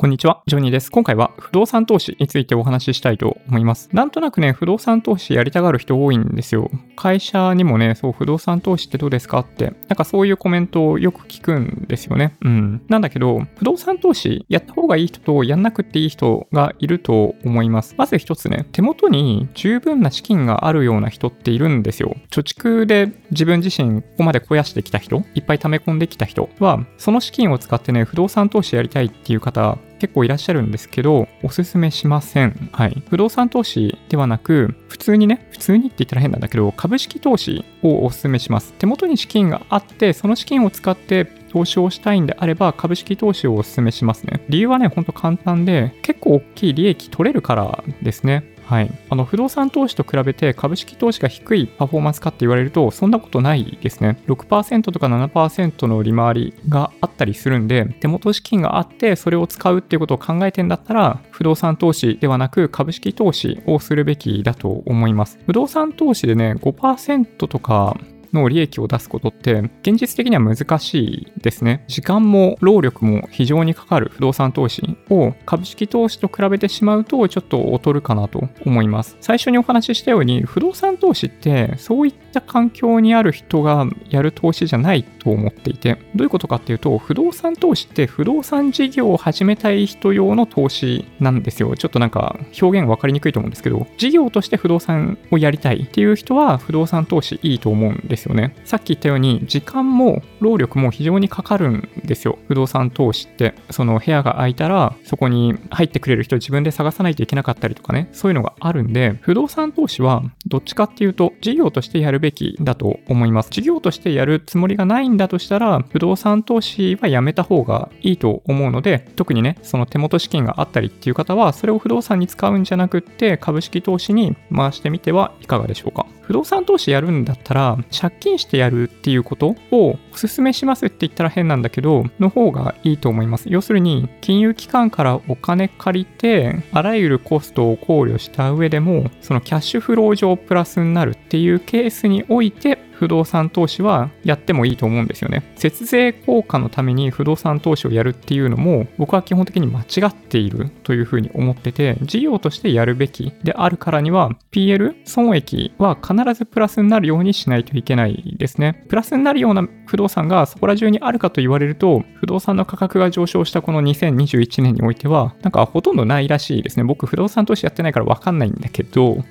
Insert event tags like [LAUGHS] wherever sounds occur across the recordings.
こんにちは、ジョニーです。今回は不動産投資についてお話ししたいと思います。なんとなくね、不動産投資やりたがる人多いんですよ。会社にもね、そう、不動産投資ってどうですかって、なんかそういうコメントをよく聞くんですよね。うん。なんだけど、不動産投資やった方がいい人とやんなくていい人がいると思います。まず一つね、手元に十分な資金があるような人っているんですよ。貯蓄で自分自身ここまで肥やしてきた人、いっぱい貯め込んできた人は、その資金を使ってね、不動産投資やりたいっていう方、結構いらっしゃるんですけど、おすすめしません。はい。不動産投資ではなく、普通にね、普通にって言ったら変なんだけど、株式投資をおすすめします。手元に資金があって、その資金を使って投資をしたいんであれば、株式投資をお勧めしますね。理由はね、ほんと簡単で、結構大きい利益取れるからですね。はい。あの、不動産投資と比べて株式投資が低いパフォーマンスかって言われると、そんなことないですね。6%とか7%の利回りがあったりするんで、手元資金があって、それを使うっていうことを考えてんだったら、不動産投資ではなく株式投資をするべきだと思います。不動産投資でね、5%とかの利益を出すことって現実的には難しいですね。時間も労力も非常にかかる不動産投資を株式投資と比べてしまうとちょっと劣るかなと思います。最初にお話ししたように不動産投資ってそういった環境にある人がやる投資じゃないと思っていてどういうことかっていうと不動産投資って不動産事業を始めたい人用の投資なんですよ。ちょっとなんか表現分かりにくいと思うんですけど事業として不動産をやりたいっていう人は不動産投資いいと思うんですですよね。さっき言ったように、時間も労力も非常にかかるんですよ。不動産投資って。その部屋が空いたら、そこに入ってくれる人自分で探さないといけなかったりとかね、そういうのがあるんで、不動産投資はどっちかっていうと、事業としてやるべきだと思います。事業としてやるつもりがないんだとしたら、不動産投資はやめた方がいいと思うので、特にね、その手元資金があったりっていう方は、それを不動産に使うんじゃなくって、株式投資に回してみてはいかがでしょうか。不動産投資やるんだったら、借金してやるっていうことをお勧めしますって言ったら変なんだけど、の方がいいと思います。要するに、金融機関からお金借りて、あらゆるコストを考慮した上でも、そのキャッシュフロー上プラスになるっていうケースにおいて、不動産投資はやってもいいと思うんですよね。節税効果のために不動産投資をやるっていうのも僕は基本的に間違っているというふうに思ってて事業としてやるべきであるからには PL 損益は必ずプラスになるようにしないといけないですね。プラスになるような不動産がそこら中にあるかと言われると不動産の価格が上昇したこの2021年においてはなんかほとんどないらしいですね。僕不動産投資やってないからわかんないんだけど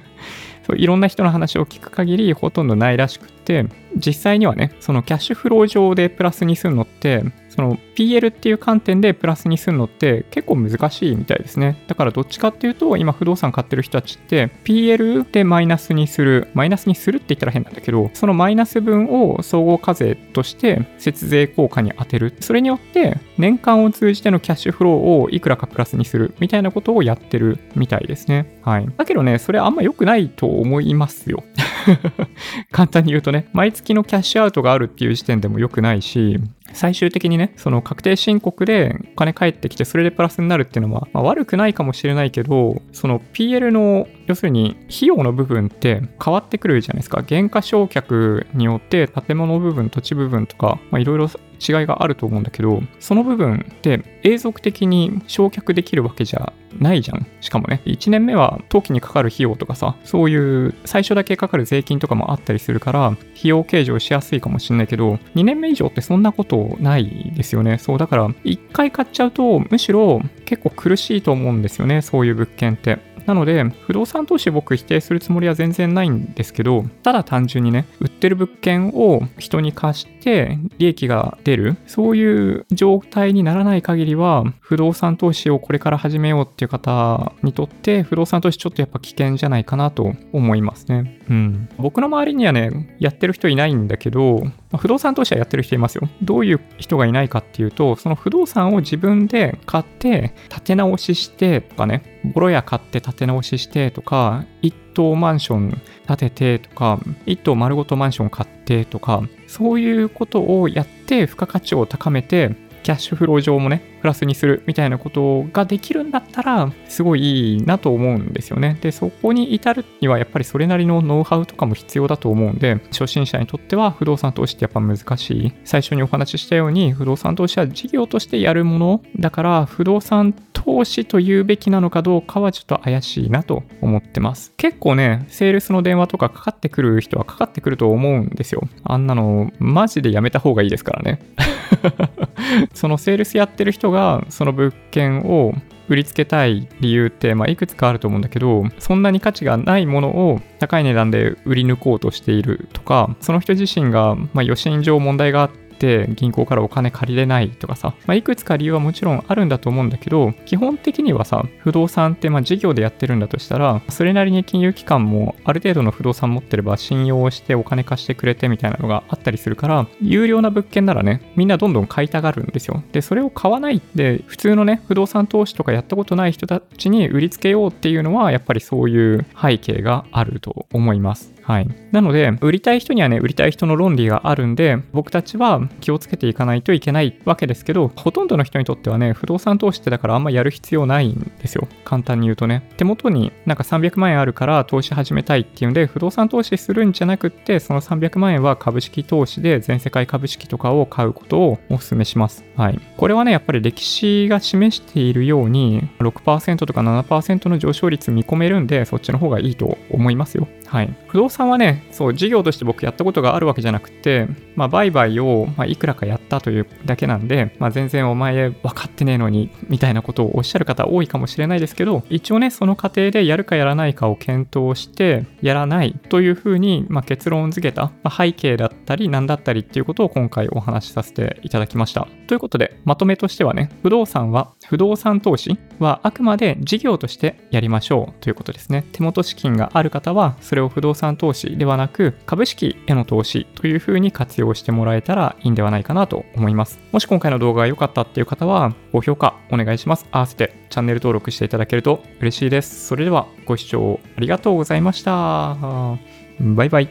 [LAUGHS] そういろんな人の話を聞く限りほとんどないらしくって実際にはねそのキャッシュフロー上でプラスにするのってその PL っていう観点でプラスにするのって結構難しいみたいですね。だからどっちかっていうと、今不動産買ってる人たちって PL でマイナスにする、マイナスにするって言ったら変なんだけど、そのマイナス分を総合課税として節税効果に当てる。それによって年間を通じてのキャッシュフローをいくらかプラスにするみたいなことをやってるみたいですね。はい。だけどね、それあんま良くないと思いますよ。[LAUGHS] 簡単に言うとね、毎月のキャッシュアウトがあるっていう時点でも良くないし、最終的にね、その確定申告でお金返ってきて、それでプラスになるっていうのは、まあ、悪くないかもしれないけど、その PL の、要するに費用の部分って変わってくるじゃないですか。減価償却によって建物部分、土地部分とか、いろいろ違いがあると思うんだけど、その部分って永続的に焼却できるわけじゃないじゃん。しかもね、1年目は登記にかかる費用とかさ、そういう最初だけかかる税金とかもあったりするから、費用計上しやすいかもしんないけど、2年目以上ってそんなことないですよね。そう、だから、1回買っちゃうと、むしろ結構苦しいと思うんですよね、そういう物件って。なので、不動産投資僕否定するつもりは全然ないんですけど、ただ単純にね、売ってる物件を人に貸して利益が出る、そういう状態にならない限りは、不動産投資をこれから始めようっていう方にとって、不動産投資ちょっとやっぱ危険じゃないかなと思いますね。うん。僕の周りにはね、やってる人いないんだけど、ま不動産投資はやってる人いますよ。どういう人がいないかっていうと、その不動産を自分で買って、建て直ししてとかね、ボロ屋買って建て直ししてとか、一棟マンション建ててとか、一棟丸ごとマンション買ってとか、そういうことをやって付加価値を高めてキャッシュフロー上もね、プラスにするみたいなことができるんだったら、すごいいいなと思うんですよね。で、そこに至るにはやっぱりそれなりのノウハウとかも必要だと思うんで、初心者にとっては不動産投資ってやっぱ難しい。最初にお話ししたように、不動産投資は事業としてやるものだから、不動産投資と言うべきなのかどうかはちょっと怪しいなと思ってます。結構ね、セールスの電話とかかかってくる人はかかってくると思うんですよ。あんなの、マジでやめた方がいいですからね。[LAUGHS] そのセールスやってる人が、その物件を売りつけたい理由って、まあ、いくつかあると思うんだけど、そんなに価値がないものを高い値段で売り抜こうとしているとか、その人自身が、まあ、予診上問題があって、て銀行からお金借りれないとかさ、まあ、いくつか理由はもちろんあるんだと思うんだけど、基本的にはさ、不動産ってまあ事業でやってるんだとしたら、それなりに金融機関もある程度の不動産持ってれば信用してお金貸してくれてみたいなのがあったりするから、有料な物件ならね、みんなどんどん買いたがるんですよ。で、それを買わないって、普通のね、不動産投資とかやったことない人たちに売りつけようっていうのは、やっぱりそういう背景があると思います。はい。なので、売りたい人にはね、売りたい人の論理があるんで、僕たちは気をつけていかないといけないわけですけど、ほとんどの人にとってはね、不動産投資ってだからあんまやる必要ないんですよ。簡単に言うとね。手元になんか300万円あるから投資始めたいっていうんで、不動産投資するんじゃなくって、その300万円は株式投資で全世界株式とかを買うことをお勧めします。はい。これはね、やっぱり歴史が示しているように、6%とか7%の上昇率見込めるんで、そっちの方がいいと思いますよ。はい。不動産はね、そう、事業として僕やったことがあるわけじゃなくて、まあ、売買を、ま、いくらかやったというだけなんで、まあ、全然お前分かってねえのに、みたいなことをおっしゃる方多いかもしれないですけど、一応ね、その過程でやるかやらないかを検討して、やらないというふうに、ま、結論付けた、まあ、背景だったり、何だったりっていうことを今回お話しさせていただきました。ということで、まとめとしてはね、不動産は、不動産投資はあくまで事業としてやりましょうということですね。手元資金がある方は、それを不動産投資ではなく株式への投資というふうに活用してもらえたらいいんではないかなと思います。もし今回の動画が良かったっていう方は高評価お願いします。合わせてチャンネル登録していただけると嬉しいです。それではご視聴ありがとうございました。バイバイ。